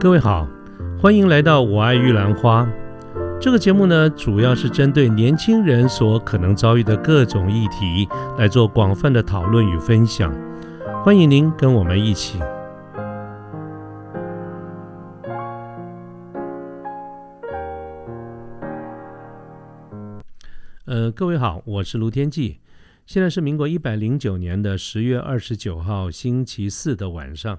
各位好，欢迎来到《我爱玉兰花》这个节目呢，主要是针对年轻人所可能遭遇的各种议题来做广泛的讨论与分享。欢迎您跟我们一起。呃，各位好，我是卢天记，现在是民国一百零九年的十月二十九号星期四的晚上。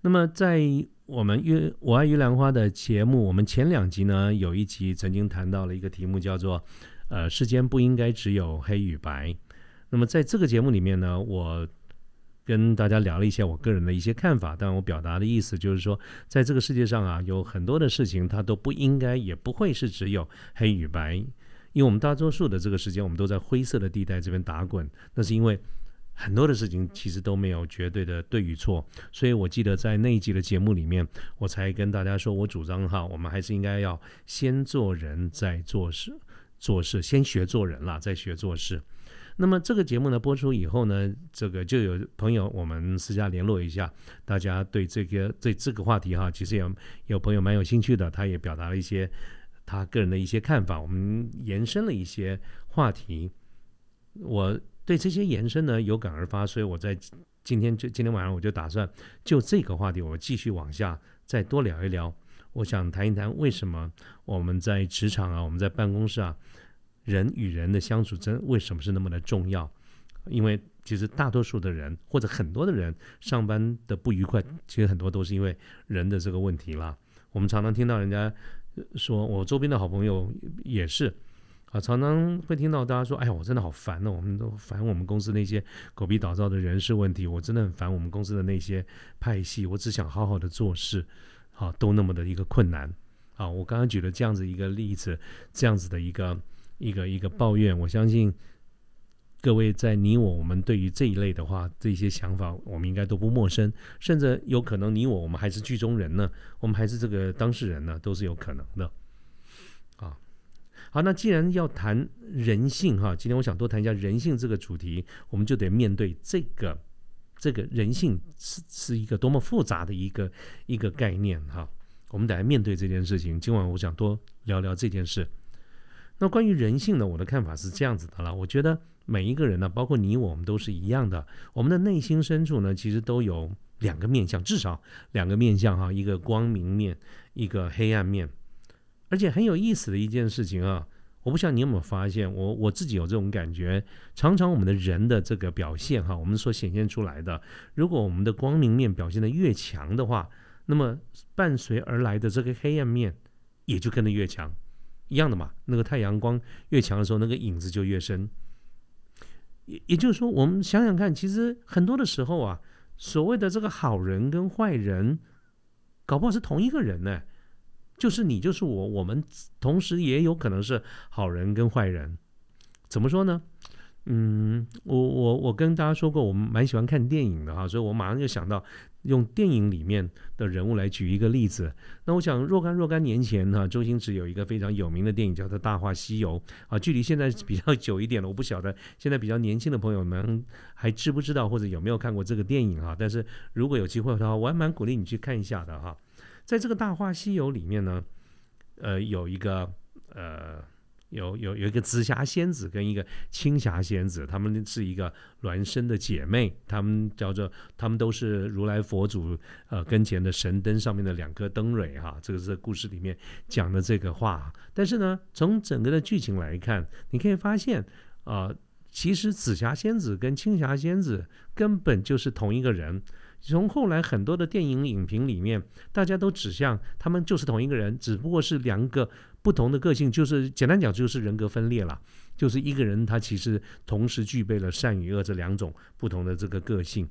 那么在我们月我爱玉兰花的节目，我们前两集呢，有一集曾经谈到了一个题目，叫做“呃，世间不应该只有黑与白”。那么在这个节目里面呢，我跟大家聊了一些我个人的一些看法，但我表达的意思就是说，在这个世界上啊，有很多的事情它都不应该，也不会是只有黑与白，因为我们大多数的这个时间，我们都在灰色的地带这边打滚，那是因为。很多的事情其实都没有绝对的对与错，所以我记得在那一集的节目里面，我才跟大家说，我主张哈，我们还是应该要先做人再做事，做事先学做人啦，再学做事。那么这个节目呢播出以后呢，这个就有朋友我们私下联络一下，大家对这个对这个话题哈，其实有有朋友蛮有兴趣的，他也表达了一些他个人的一些看法，我们延伸了一些话题，我。对这些延伸呢有感而发，所以我在今天就今天晚上我就打算就这个话题，我继续往下再多聊一聊。我想谈一谈为什么我们在职场啊，我们在办公室啊，人与人的相处真为什么是那么的重要？因为其实大多数的人或者很多的人上班的不愉快，其实很多都是因为人的这个问题啦。我们常常听到人家说，我周边的好朋友也是。啊，常常会听到大家说：“哎呀，我真的好烦哦！我们都烦我们公司那些狗逼倒灶的人事问题，我真的很烦我们公司的那些派系。我只想好好的做事，啊，都那么的一个困难。啊，我刚刚举了这样子一个例子，这样子的一个一个一个抱怨，我相信各位在你我我们对于这一类的话，这些想法，我们应该都不陌生，甚至有可能你我我们还是剧中人呢，我们还是这个当事人呢，都是有可能的。”好，那既然要谈人性哈，今天我想多谈一下人性这个主题，我们就得面对这个这个人性是是一个多么复杂的一个一个概念哈，我们得来面对这件事情。今晚我想多聊聊这件事。那关于人性呢，我的看法是这样子的了，我觉得每一个人呢，包括你我，我们都是一样的，我们的内心深处呢，其实都有两个面相，至少两个面相哈，一个光明面，一个黑暗面。而且很有意思的一件事情啊，我不晓得你有没有发现，我我自己有这种感觉。常常我们的人的这个表现哈，我们所显现出来的，如果我们的光明面表现的越强的话，那么伴随而来的这个黑暗面也就跟着越强，一样的嘛。那个太阳光越强的时候，那个影子就越深。也也就是说，我们想想看，其实很多的时候啊，所谓的这个好人跟坏人，搞不好是同一个人呢。就是你，就是我，我们同时也有可能是好人跟坏人。怎么说呢？嗯，我我我跟大家说过，我们蛮喜欢看电影的哈，所以我马上就想到用电影里面的人物来举一个例子。那我想若干若干年前呢，周星驰有一个非常有名的电影叫做《大话西游》啊，距离现在比较久一点了，我不晓得现在比较年轻的朋友们还知不知道或者有没有看过这个电影哈。但是如果有机会的话，我还蛮鼓励你去看一下的哈。在这个《大话西游》里面呢，呃，有一个呃，有有有一个紫霞仙子跟一个青霞仙子，她们是一个孪生的姐妹，她们叫做她们都是如来佛祖呃跟前的神灯上面的两颗灯蕊哈，这个是故事里面讲的这个话。但是呢，从整个的剧情来看，你可以发现啊，其实紫霞仙子跟青霞仙子根本就是同一个人。从后来很多的电影影评里面，大家都指向他们就是同一个人，只不过是两个不同的个性，就是简单讲就是人格分裂了。就是一个人他其实同时具备了善与恶这两种不同的这个个性。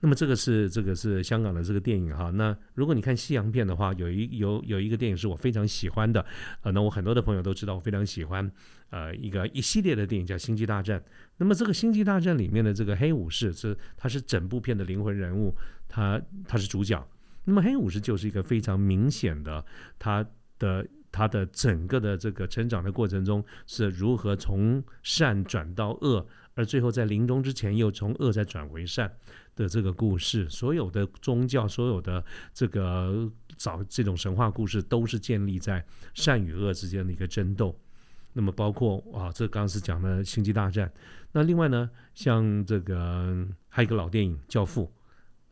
那么这个是这个是香港的这个电影哈。那如果你看西洋片的话，有一有有一个电影是我非常喜欢的，呃，那我很多的朋友都知道我非常喜欢，呃，一个一系列的电影叫《星际大战》。那么这个《星际大战》里面的这个黑武士是他是整部片的灵魂人物，他他是主角。那么黑武士就是一个非常明显的他的他的整个的这个成长的过程中是如何从善转到恶。而最后在临终之前又从恶再转为善的这个故事。所有的宗教，所有的这个早这种神话故事，都是建立在善与恶之间的一个争斗。那么包括啊，这刚刚是讲的星际大战。那另外呢，像这个还有一个老电影《教父》。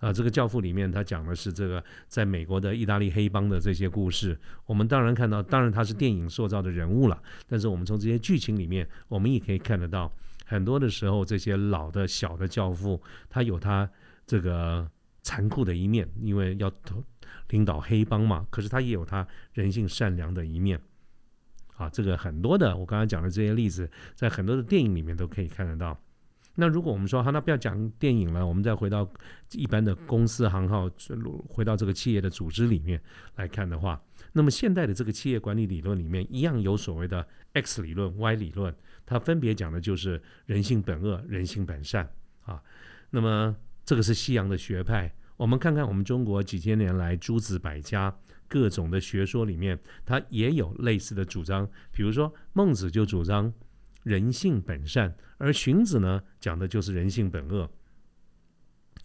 啊，这个教父里面他讲的是这个在美国的意大利黑帮的这些故事。我们当然看到，当然他是电影塑造的人物了。但是我们从这些剧情里面，我们也可以看得到，很多的时候这些老的小的教父，他有他这个残酷的一面，因为要领导黑帮嘛。可是他也有他人性善良的一面。啊，这个很多的我刚才讲的这些例子，在很多的电影里面都可以看得到。那如果我们说好，那不要讲电影了，我们再回到一般的公司行号，回到这个企业的组织里面来看的话，那么现代的这个企业管理理论里面，一样有所谓的 X 理论、Y 理论，它分别讲的就是人性本恶、人性本善啊。那么这个是西洋的学派，我们看看我们中国几千年来诸子百家各种的学说里面，它也有类似的主张，比如说孟子就主张。人性本善，而荀子呢讲的就是人性本恶。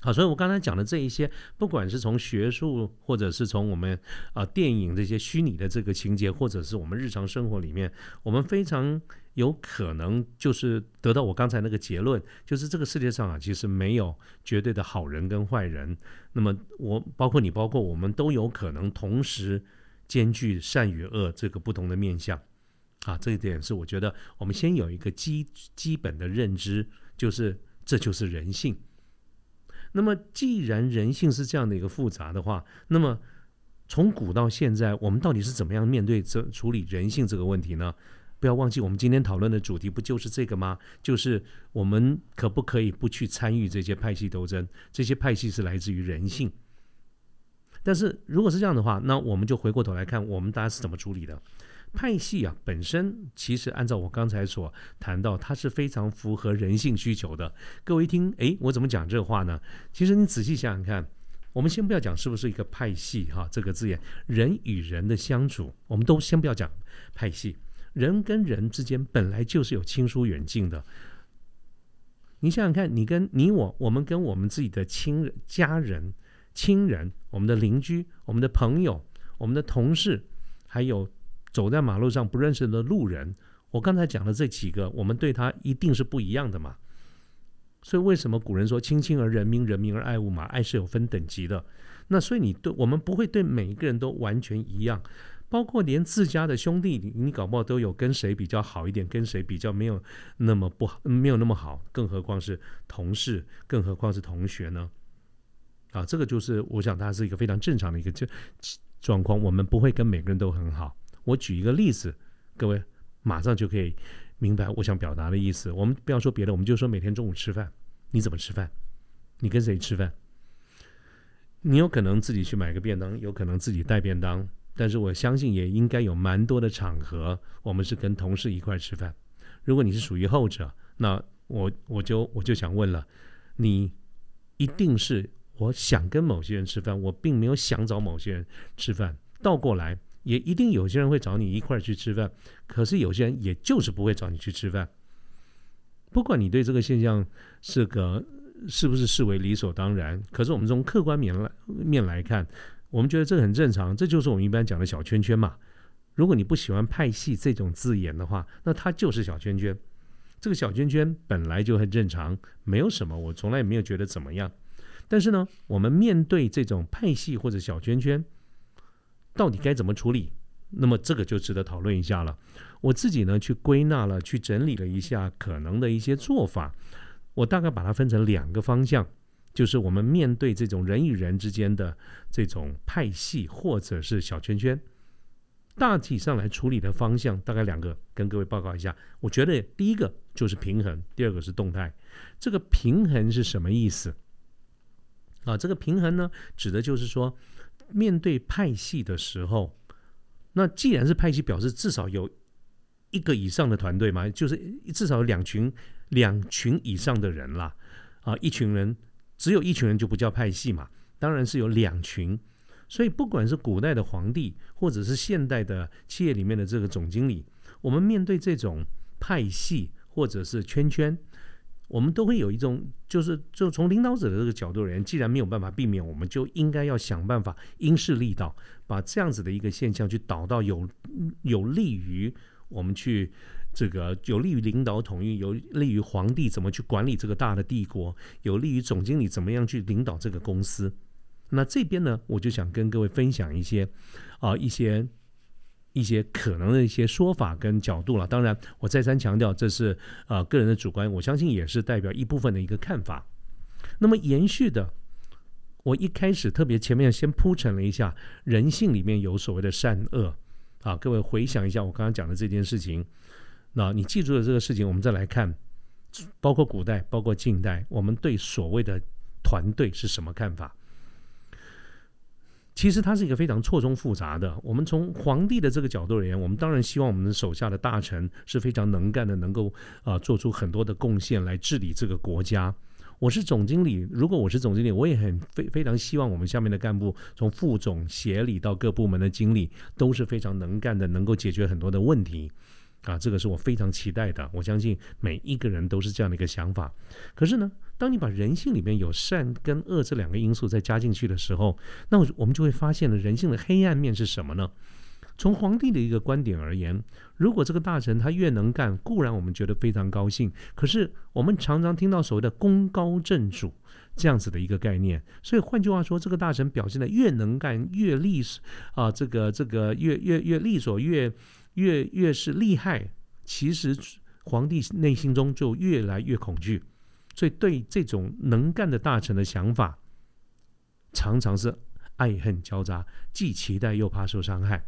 好，所以我刚才讲的这一些，不管是从学术，或者是从我们啊电影这些虚拟的这个情节，或者是我们日常生活里面，我们非常有可能就是得到我刚才那个结论，就是这个世界上啊，其实没有绝对的好人跟坏人。那么我包括你，包括我们都有可能同时兼具善与恶这个不同的面相。啊，这一点是我觉得我们先有一个基基本的认知，就是这就是人性。那么，既然人性是这样的一个复杂的话，那么从古到现在，我们到底是怎么样面对这处理人性这个问题呢？不要忘记，我们今天讨论的主题不就是这个吗？就是我们可不可以不去参与这些派系斗争？这些派系是来自于人性。但是如果是这样的话，那我们就回过头来看，我们大家是怎么处理的？派系啊，本身其实按照我刚才所谈到，它是非常符合人性需求的。各位一听，哎，我怎么讲这话呢？其实你仔细想想看，我们先不要讲是不是一个派系哈，这个字眼，人与人的相处，我们都先不要讲派系，人跟人之间本来就是有亲疏远近的。你想想看，你跟你我，我们跟我们自己的亲人、家人、亲人，我们的邻居、我们的朋友、我们的同事，还有。走在马路上不认识的路人，我刚才讲的这几个，我们对他一定是不一样的嘛。所以为什么古人说“亲亲而人民，人民而爱物”嘛？爱是有分等级的。那所以你对我们不会对每一个人都完全一样，包括连自家的兄弟，你搞不好都有跟谁比较好一点，跟谁比较没有那么不好，没有那么好。更何况是同事，更何况是同学呢？啊，这个就是我想，它是一个非常正常的一个这状况。我们不会跟每个人都很好。我举一个例子，各位马上就可以明白我想表达的意思。我们不要说别的，我们就说每天中午吃饭，你怎么吃饭？你跟谁吃饭？你有可能自己去买个便当，有可能自己带便当，但是我相信也应该有蛮多的场合，我们是跟同事一块吃饭。如果你是属于后者，那我我就我就想问了，你一定是我想跟某些人吃饭，我并没有想找某些人吃饭，倒过来。也一定有些人会找你一块儿去吃饭，可是有些人也就是不会找你去吃饭。不管你对这个现象是个是不是视为理所当然，可是我们从客观面来面来看，我们觉得这很正常。这就是我们一般讲的小圈圈嘛。如果你不喜欢派系这种字眼的话，那它就是小圈圈。这个小圈圈本来就很正常，没有什么，我从来也没有觉得怎么样。但是呢，我们面对这种派系或者小圈圈。到底该怎么处理？那么这个就值得讨论一下了。我自己呢去归纳了，去整理了一下可能的一些做法。我大概把它分成两个方向，就是我们面对这种人与人之间的这种派系或者是小圈圈，大体上来处理的方向大概两个，跟各位报告一下。我觉得第一个就是平衡，第二个是动态。这个平衡是什么意思？啊，这个平衡呢，指的就是说。面对派系的时候，那既然是派系，表示至少有一个以上的团队嘛，就是至少有两群、两群以上的人啦。啊，一群人只有一群人就不叫派系嘛，当然是有两群。所以不管是古代的皇帝，或者是现代的企业里面的这个总经理，我们面对这种派系或者是圈圈，我们都会有一种，就是就从领导者的这个角度而言，既然没有办法避免，我们就应该要想办法因势利导，把这样子的一个现象去导到有有利于我们去这个有利于领导统一，有利于皇帝怎么去管理这个大的帝国，有利于总经理怎么样去领导这个公司。那这边呢，我就想跟各位分享一些啊一些。一些可能的一些说法跟角度了，当然我再三强调，这是呃个人的主观，我相信也是代表一部分的一个看法。那么延续的，我一开始特别前面先铺陈了一下，人性里面有所谓的善恶啊，各位回想一下我刚刚讲的这件事情，那你记住了这个事情，我们再来看，包括古代，包括近代，我们对所谓的团队是什么看法？其实它是一个非常错综复杂的。我们从皇帝的这个角度而言，我们当然希望我们的手下的大臣是非常能干的，能够啊做出很多的贡献来治理这个国家。我是总经理，如果我是总经理，我也很非非常希望我们下面的干部，从副总、协理到各部门的经理，都是非常能干的，能够解决很多的问题。啊，这个是我非常期待的。我相信每一个人都是这样的一个想法。可是呢，当你把人性里面有善跟恶这两个因素再加进去的时候，那我们就会发现了人性的黑暗面是什么呢？从皇帝的一个观点而言，如果这个大臣他越能干，固然我们觉得非常高兴。可是我们常常听到所谓的功高震主这样子的一个概念。所以换句话说，这个大臣表现的越能干，越利索啊，这个这个越越越利索，越。越越是厉害，其实皇帝内心中就越来越恐惧，所以对这种能干的大臣的想法，常常是爱恨交杂，既期待又怕受伤害。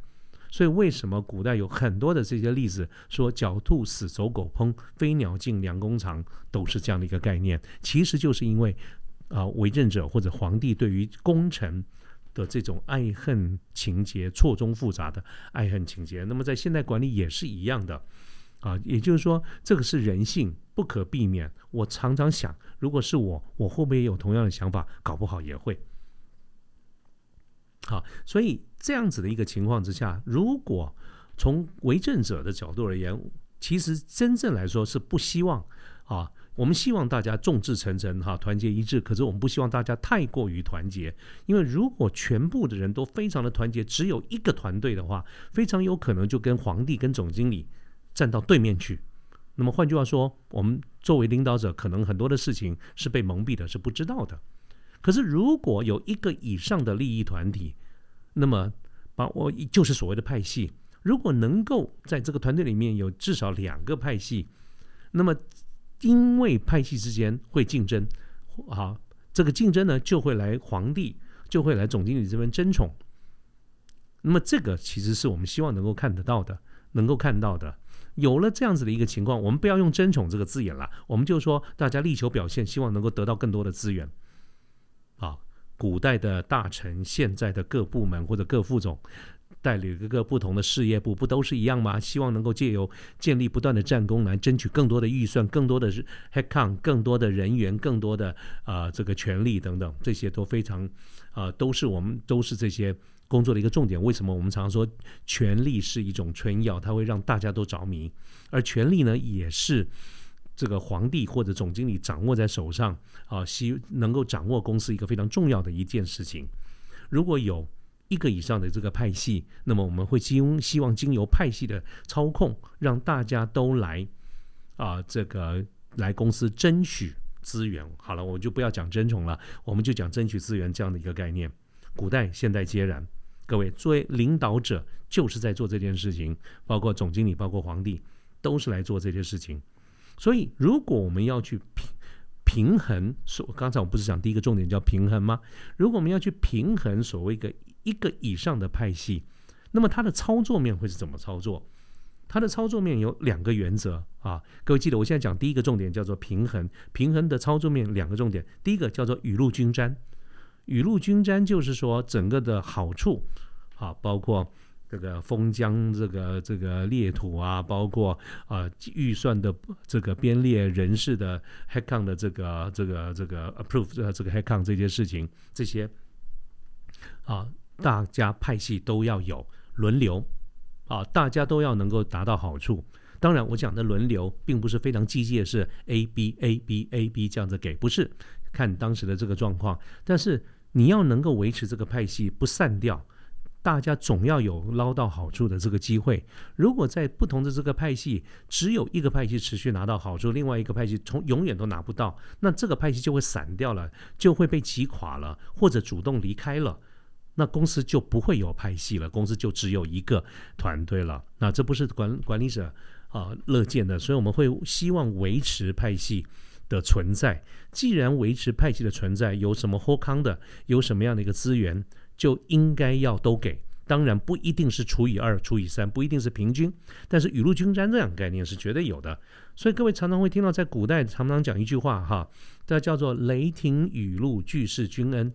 所以为什么古代有很多的这些例子，说狡兔死，走狗烹；飞鸟尽，良弓藏，都是这样的一个概念。其实就是因为啊，为政者或者皇帝对于功臣。的这种爱恨情节错综复杂的爱恨情节，那么在现代管理也是一样的啊，也就是说，这个是人性不可避免。我常常想，如果是我，我会不会有同样的想法？搞不好也会。好，所以这样子的一个情况之下，如果从为政者的角度而言，其实真正来说是不希望啊。我们希望大家众志成城，哈，团结一致。可是我们不希望大家太过于团结，因为如果全部的人都非常的团结，只有一个团队的话，非常有可能就跟皇帝跟总经理站到对面去。那么换句话说，我们作为领导者，可能很多的事情是被蒙蔽的，是不知道的。可是如果有一个以上的利益团体，那么把我就是所谓的派系，如果能够在这个团队里面有至少两个派系，那么。因为派系之间会竞争，好，这个竞争呢就会来皇帝，就会来总经理这边争宠。那么这个其实是我们希望能够看得到的，能够看到的。有了这样子的一个情况，我们不要用争宠这个字眼了，我们就说大家力求表现，希望能够得到更多的资源。啊，古代的大臣，现在的各部门或者各副总。带领各个不同的事业部，不都是一样吗？希望能够借由建立不断的战功，来争取更多的预算、更多的 headcount、更多的人员、更多的啊这个权利等等，这些都非常啊，都是我们都是这些工作的一个重点。为什么我们常说权力是一种春药，它会让大家都着迷，而权力呢，也是这个皇帝或者总经理掌握在手上啊，希能够掌握公司一个非常重要的一件事情。如果有一个以上的这个派系，那么我们会经希望经由派系的操控，让大家都来啊，这个来公司争取资源。好了，我就不要讲争宠了，我们就讲争取资源这样的一个概念。古代、现代皆然。各位作为领导者，就是在做这件事情，包括总经理，包括皇帝，都是来做这件事情。所以，如果我们要去平平衡，所刚才我不是讲第一个重点叫平衡吗？如果我们要去平衡所谓一个。一个以上的派系，那么它的操作面会是怎么操作？它的操作面有两个原则啊，各位记得，我现在讲第一个重点叫做平衡，平衡的操作面两个重点，第一个叫做雨露均沾，雨露均沾就是说整个的好处啊，包括这个封疆这个这个裂土啊，包括啊预算的这个编列人事的 head count 的这个这个这个 approve 呃这个 head count 这些事情这些啊。大家派系都要有轮流，啊，大家都要能够达到好处。当然，我讲的轮流并不是非常机械，是 A B A B A B 这样子给，不是看当时的这个状况。但是你要能够维持这个派系不散掉，大家总要有捞到好处的这个机会。如果在不同的这个派系，只有一个派系持续拿到好处，另外一个派系从永远都拿不到，那这个派系就会散掉了，就会被击垮了，或者主动离开了。那公司就不会有派系了，公司就只有一个团队了。那这不是管管理者啊乐见的，所以我们会希望维持派系的存在。既然维持派系的存在，有什么货康的，有什么样的一个资源，就应该要都给。当然不一定是除以二、除以三，不一定是平均，但是雨露均沾这样概念是绝对有的。所以各位常常会听到，在古代常常讲一句话哈，这叫做“雷霆雨露俱是君恩”。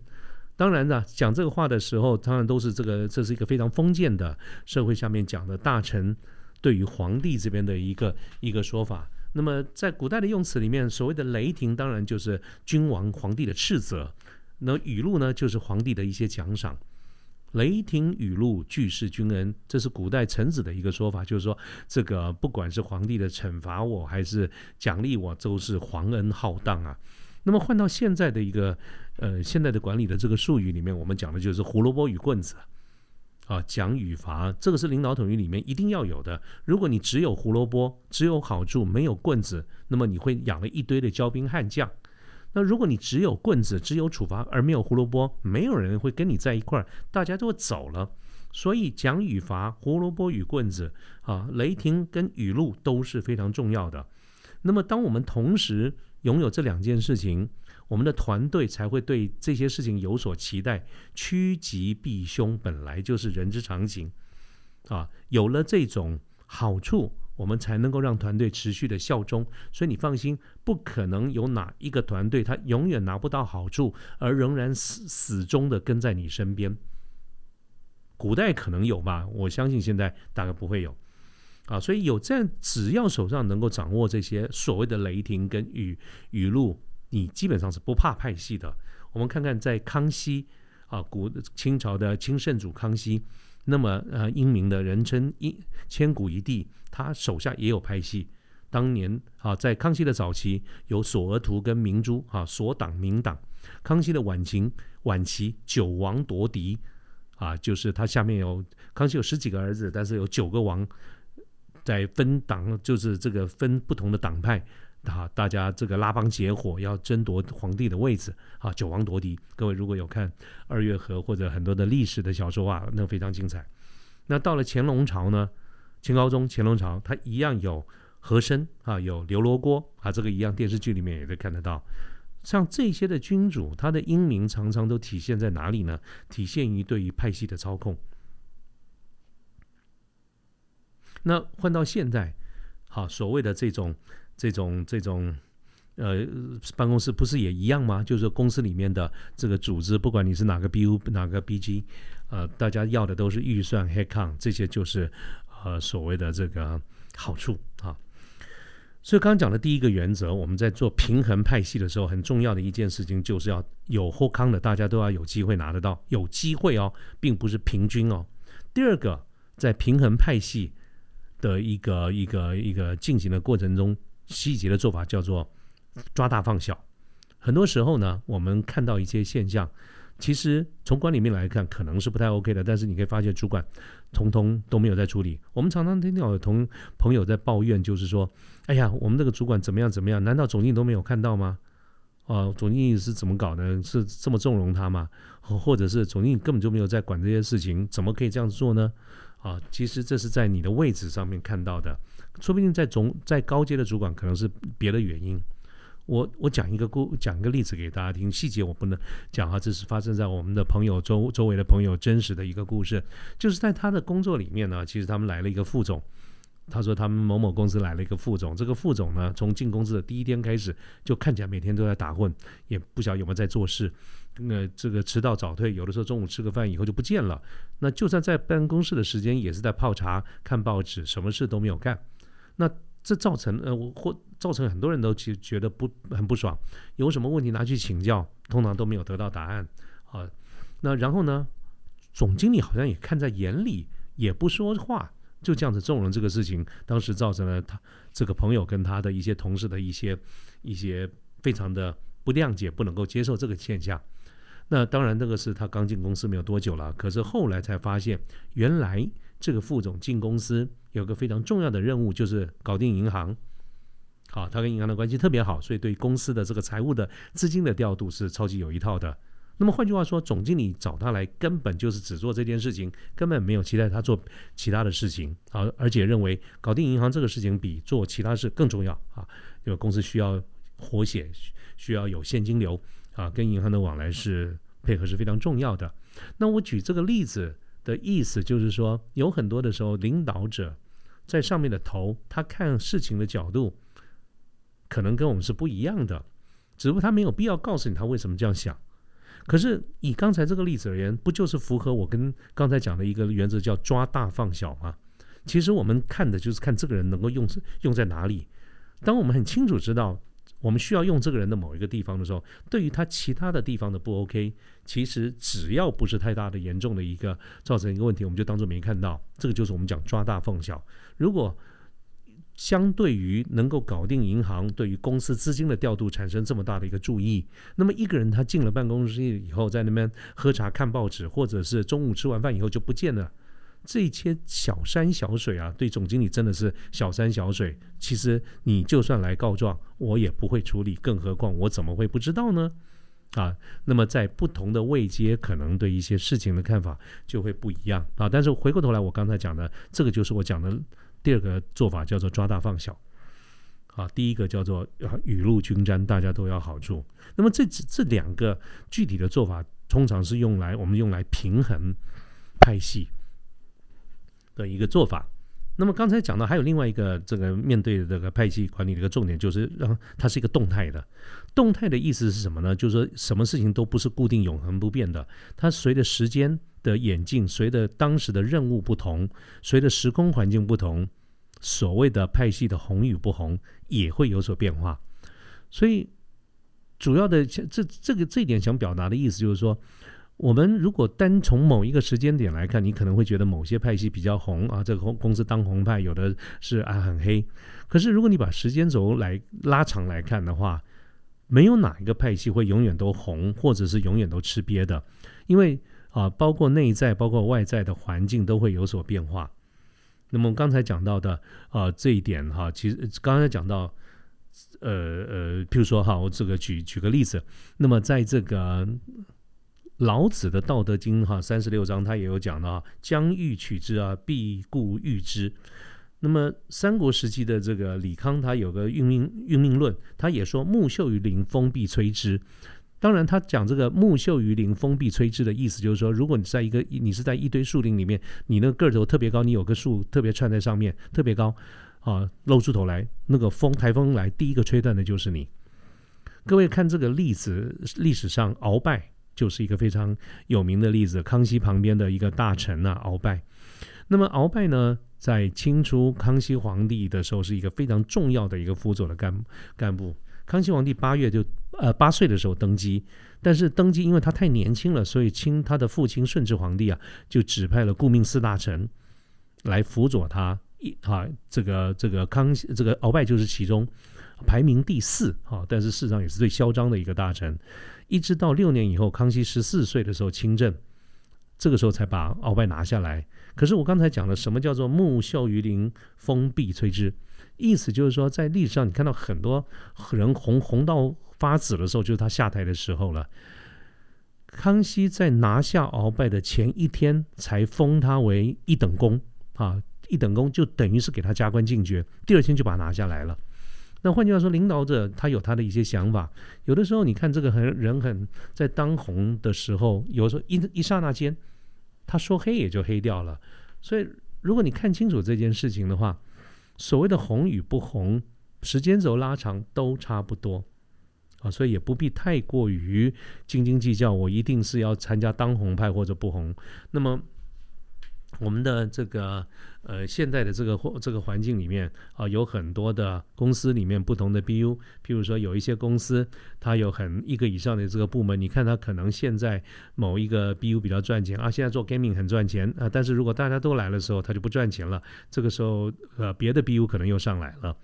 当然呢，讲这个话的时候，当然都是这个，这是一个非常封建的社会下面讲的大臣对于皇帝这边的一个一个说法。那么在古代的用词里面，所谓的雷霆，当然就是君王、皇帝的斥责；那雨露呢，就是皇帝的一些奖赏。雷霆雨露俱是君恩，这是古代臣子的一个说法，就是说这个不管是皇帝的惩罚我，还是奖励我，都是皇恩浩荡啊。那么换到现在的一个呃现在的管理的这个术语里面，我们讲的就是胡萝卜与棍子啊，奖与罚，这个是领导统一里面一定要有的。如果你只有胡萝卜，只有好处，没有棍子，那么你会养了一堆的骄兵悍将。那如果你只有棍子，只有处罚，而没有胡萝卜，没有人会跟你在一块儿，大家都走了。所以奖与罚，胡萝卜与棍子啊，雷霆跟雨露都是非常重要的。那么当我们同时拥有这两件事情，我们的团队才会对这些事情有所期待。趋吉避凶本来就是人之常情，啊，有了这种好处，我们才能够让团队持续的效忠。所以你放心，不可能有哪一个团队他永远拿不到好处，而仍然死死忠的跟在你身边。古代可能有吧，我相信现在大概不会有。啊，所以有这样，只要手上能够掌握这些所谓的雷霆跟雨雨露，你基本上是不怕派系的。我们看看在康熙啊，古清朝的清圣祖康熙，那么呃英明的人称一千古一帝，他手下也有派系。当年啊，在康熙的早期有索额图跟明珠啊，索党明党。康熙的晚期晚期九王夺嫡啊，就是他下面有康熙有十几个儿子，但是有九个王。在分党，就是这个分不同的党派，啊，大家这个拉帮结伙要争夺皇帝的位置，啊，九王夺嫡。各位如果有看二月河或者很多的历史的小说啊，那非常精彩。那到了乾隆朝呢，清高宗乾隆朝，他一样有和珅啊，有刘罗锅啊，这个一样电视剧里面也可以看得到。像这些的君主，他的英明常常都体现在哪里呢？体现于对于派系的操控。那换到现在，好，所谓的这种、这种、这种，呃，办公室不是也一样吗？就是公司里面的这个组织，不管你是哪个 BU、哪个 BG，呃，大家要的都是预算、headcount，这些就是呃所谓的这个好处啊。所以刚刚讲的第一个原则，我们在做平衡派系的时候，很重要的一件事情就是要有后康的，大家都要有机会拿得到，有机会哦，并不是平均哦。第二个，在平衡派系。的一个一个一个进行的过程中，细节的做法叫做抓大放小。很多时候呢，我们看到一些现象，其实从管理面来看，可能是不太 OK 的。但是你可以发现，主管通通都没有在处理。我们常常听到有同朋友在抱怨，就是说：“哎呀，我们这个主管怎么样怎么样？难道总经理都没有看到吗？啊，总经理是怎么搞的？是这么纵容他吗？或者是总经理根本就没有在管这些事情？怎么可以这样做呢？”啊，其实这是在你的位置上面看到的，说不定在总在高阶的主管可能是别的原因。我我讲一个故讲一个例子给大家听，细节我不能讲啊，这是发生在我们的朋友周周围的朋友真实的一个故事，就是在他的工作里面呢，其实他们来了一个副总，他说他们某某公司来了一个副总，这个副总呢从进公司的第一天开始就看起来每天都在打混，也不晓得有没有在做事。那这个迟到早退，有的时候中午吃个饭以后就不见了。那就算在办公室的时间，也是在泡茶、看报纸，什么事都没有干。那这造成呃，或造成很多人都其实觉得不很不爽。有什么问题拿去请教，通常都没有得到答案啊。那然后呢，总经理好像也看在眼里，也不说话就这样子纵容这个事情，当时造成了他这个朋友跟他的一些同事的一些一些非常的不谅解，不能够接受这个现象。那当然，这个是他刚进公司没有多久了，可是后来才发现，原来这个副总进公司有个非常重要的任务，就是搞定银行。好，他跟银行的关系特别好，所以对公司的这个财务的资金的调度是超级有一套的。那么换句话说，总经理找他来，根本就是只做这件事情，根本没有期待他做其他的事情好，而且认为搞定银行这个事情比做其他事更重要啊，因为公司需要活血，需要有现金流。啊，跟银行的往来是配合是非常重要的。那我举这个例子的意思就是说，有很多的时候，领导者在上面的头，他看事情的角度可能跟我们是不一样的，只不过他没有必要告诉你他为什么这样想。可是以刚才这个例子而言，不就是符合我跟刚才讲的一个原则，叫抓大放小吗？其实我们看的就是看这个人能够用用在哪里。当我们很清楚知道。我们需要用这个人的某一个地方的时候，对于他其他的地方的不 OK，其实只要不是太大的严重的一个造成一个问题，我们就当做没看到。这个就是我们讲抓大放小。如果相对于能够搞定银行，对于公司资金的调度产生这么大的一个注意，那么一个人他进了办公室以后，在那边喝茶看报纸，或者是中午吃完饭以后就不见了。这些小山小水啊，对总经理真的是小山小水。其实你就算来告状，我也不会处理，更何况我怎么会不知道呢？啊，那么在不同的位阶，可能对一些事情的看法就会不一样啊。但是回过头来，我刚才讲的这个就是我讲的第二个做法，叫做抓大放小。啊，第一个叫做雨露均沾，大家都要好处。那么这这两个具体的做法，通常是用来我们用来平衡派系。的一个做法。那么刚才讲到，还有另外一个这个面对这个派系管理的一个重点，就是让它是一个动态的。动态的意思是什么呢？就是说什么事情都不是固定、永恒不变的。它随着时间的演进，随着当时的任务不同，随着时空环境不同，所谓的派系的红与不红也会有所变化。所以，主要的这这个这一点想表达的意思就是说。我们如果单从某一个时间点来看，你可能会觉得某些派系比较红啊，这个公司当红派，有的是啊很黑。可是如果你把时间轴来拉长来看的话，没有哪一个派系会永远都红，或者是永远都吃瘪的，因为啊，包括内在、包括外在的环境都会有所变化。那么刚才讲到的啊这一点哈，其实刚才讲到，呃呃，譬如说哈，我这个举举个例子，那么在这个。老子的《道德经》哈三十六章，他也有讲到啊，将欲取之啊，必固欲之。那么三国时期的这个李康，他有个运命运命论，他也说木秀于林，风必摧之。当然，他讲这个木秀于林，风必摧之的意思，就是说，如果你在一个你是在一堆树林里面，你那个个头特别高，你有个树特别串在上面，特别高啊，露出头来，那个风台风来，第一个吹断的就是你。各位看这个例子，历史上鳌拜。就是一个非常有名的例子，康熙旁边的一个大臣啊，鳌拜。那么鳌拜呢，在清初康熙皇帝的时候，是一个非常重要的一个辅佐的干干部。康熙皇帝八月就呃八岁的时候登基，但是登基因为他太年轻了，所以清他的父亲顺治皇帝啊，就指派了顾命四大臣来辅佐他。一啊，这个这个康熙这个鳌拜就是其中排名第四啊，但是事实上也是最嚣张的一个大臣。一直到六年以后，康熙十四岁的时候亲政，这个时候才把鳌拜拿下来。可是我刚才讲了，什么叫做木秀于林，风必摧之？意思就是说，在历史上你看到很多人红红到发紫的时候，就是他下台的时候了。康熙在拿下鳌拜的前一天，才封他为一等功啊，一等功就等于是给他加官进爵，第二天就把他拿下来了。那换句话说，领导者他有他的一些想法。有的时候，你看这个很人很在当红的时候，有时候一一刹那间，他说黑也就黑掉了。所以，如果你看清楚这件事情的话，所谓的红与不红，时间轴拉长都差不多啊。所以也不必太过于斤斤计较，我一定是要参加当红派或者不红。那么，我们的这个呃现在的这个这个环境里面啊，有很多的公司里面不同的 BU，譬如说有一些公司它有很一个以上的这个部门，你看它可能现在某一个 BU 比较赚钱啊，现在做 gaming 很赚钱啊，但是如果大家都来的时候，它就不赚钱了。这个时候呃别的 BU 可能又上来了，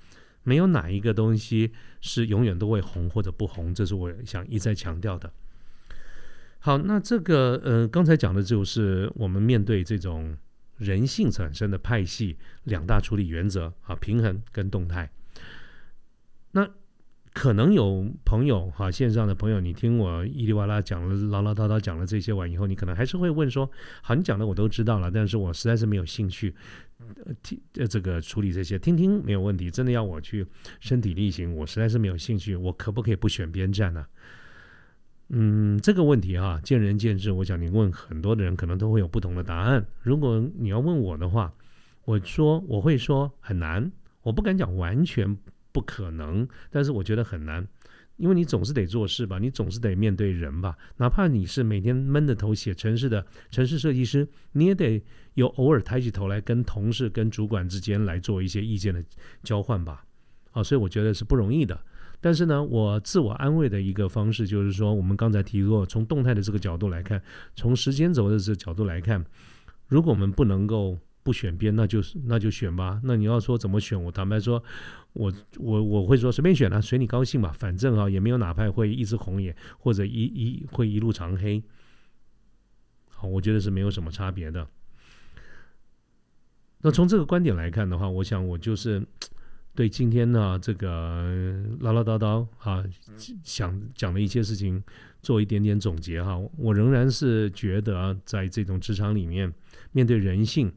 没有哪一个东西是永远都会红或者不红，这是我想一再强调的。好，那这个呃，刚才讲的就是我们面对这种人性产生的派系两大处理原则啊，平衡跟动态。那可能有朋友哈，线上的朋友，你听我伊里哇啦讲了唠唠叨叨讲了这些完以后，你可能还是会问说，好，你讲的我都知道了，但是我实在是没有兴趣听呃这个处理这些，听听没有问题，真的要我去身体力行，我实在是没有兴趣，我可不可以不选边站呢？嗯，这个问题哈，见仁见智。我想你问很多的人，可能都会有不同的答案。如果你要问我的话，我说我会说很难，我不敢讲完全不可能，但是我觉得很难，因为你总是得做事吧，你总是得面对人吧。哪怕你是每天闷着头写城市的城市设计师，你也得有偶尔抬起头来跟同事、跟主管之间来做一些意见的交换吧。啊，所以我觉得是不容易的。但是呢，我自我安慰的一个方式就是说，我们刚才提过，从动态的这个角度来看，从时间轴的这个角度来看，如果我们不能够不选边，那就是那就选吧。那你要说怎么选，我坦白说，我我我会说随便选啊，随你高兴吧，反正啊也没有哪派会一直红眼，或者一一会一路长黑。好，我觉得是没有什么差别的。那从这个观点来看的话，我想我就是。对今天呢，这个唠唠叨叨啊，想讲的一些事情做一点点总结哈。我仍然是觉得，在这种职场里面，面对人性，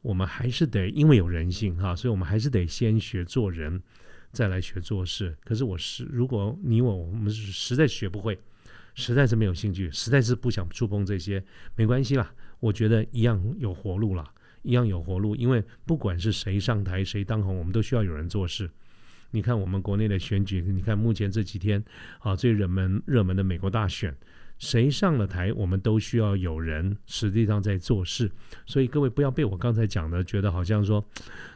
我们还是得因为有人性哈，所以我们还是得先学做人，再来学做事。可是我是，如果你我我们实在学不会，实在是没有兴趣，实在是不想触碰这些，没关系啦，我觉得一样有活路了。一样有活路，因为不管是谁上台谁当红，我们都需要有人做事。你看我们国内的选举，你看目前这几天啊最热门热门的美国大选，谁上了台，我们都需要有人实际上在做事。所以各位不要被我刚才讲的觉得好像说，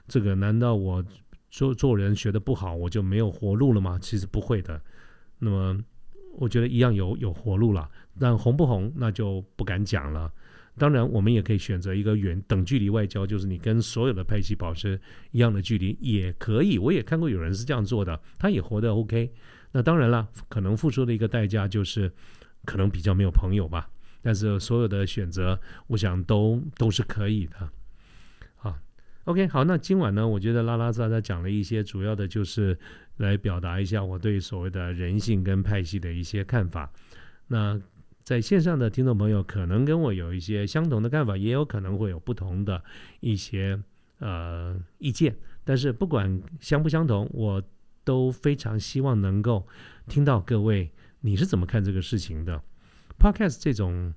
这个难道我做做人学的不好，我就没有活路了吗？其实不会的。那么我觉得一样有有活路了，但红不红那就不敢讲了。当然，我们也可以选择一个远等距离外交，就是你跟所有的派系保持一样的距离，也可以。我也看过有人是这样做的，他也活得 OK。那当然了，可能付出的一个代价就是可能比较没有朋友吧。但是所有的选择，我想都都是可以的。好，OK，好，那今晚呢，我觉得拉拉杂杂讲了一些，主要的就是来表达一下我对所谓的人性跟派系的一些看法。那。在线上的听众朋友可能跟我有一些相同的看法，也有可能会有不同的一些呃意见。但是不管相不相同，我都非常希望能够听到各位你是怎么看这个事情的。Podcast 这种。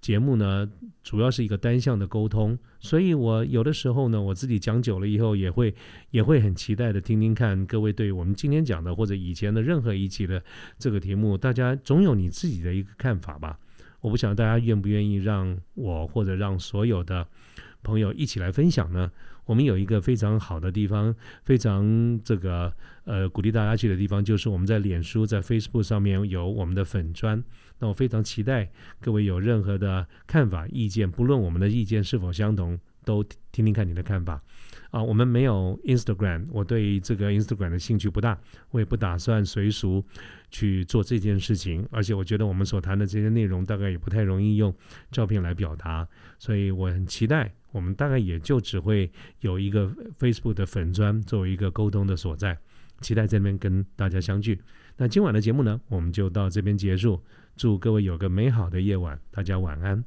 节目呢，主要是一个单向的沟通，所以我有的时候呢，我自己讲久了以后，也会也会很期待的听听看各位对我们今天讲的或者以前的任何一期的这个题目，大家总有你自己的一个看法吧。我不晓得大家愿不愿意让我或者让所有的朋友一起来分享呢？我们有一个非常好的地方，非常这个呃鼓励大家去的地方，就是我们在脸书在 Facebook 上面有我们的粉砖。那我非常期待各位有任何的看法、意见，不论我们的意见是否相同，都听听看你的看法。啊，我们没有 Instagram，我对这个 Instagram 的兴趣不大，我也不打算随俗去做这件事情。而且我觉得我们所谈的这些内容，大概也不太容易用照片来表达，所以我很期待。我们大概也就只会有一个 Facebook 的粉砖作为一个沟通的所在，期待这边跟大家相聚。那今晚的节目呢，我们就到这边结束。祝各位有个美好的夜晚，大家晚安。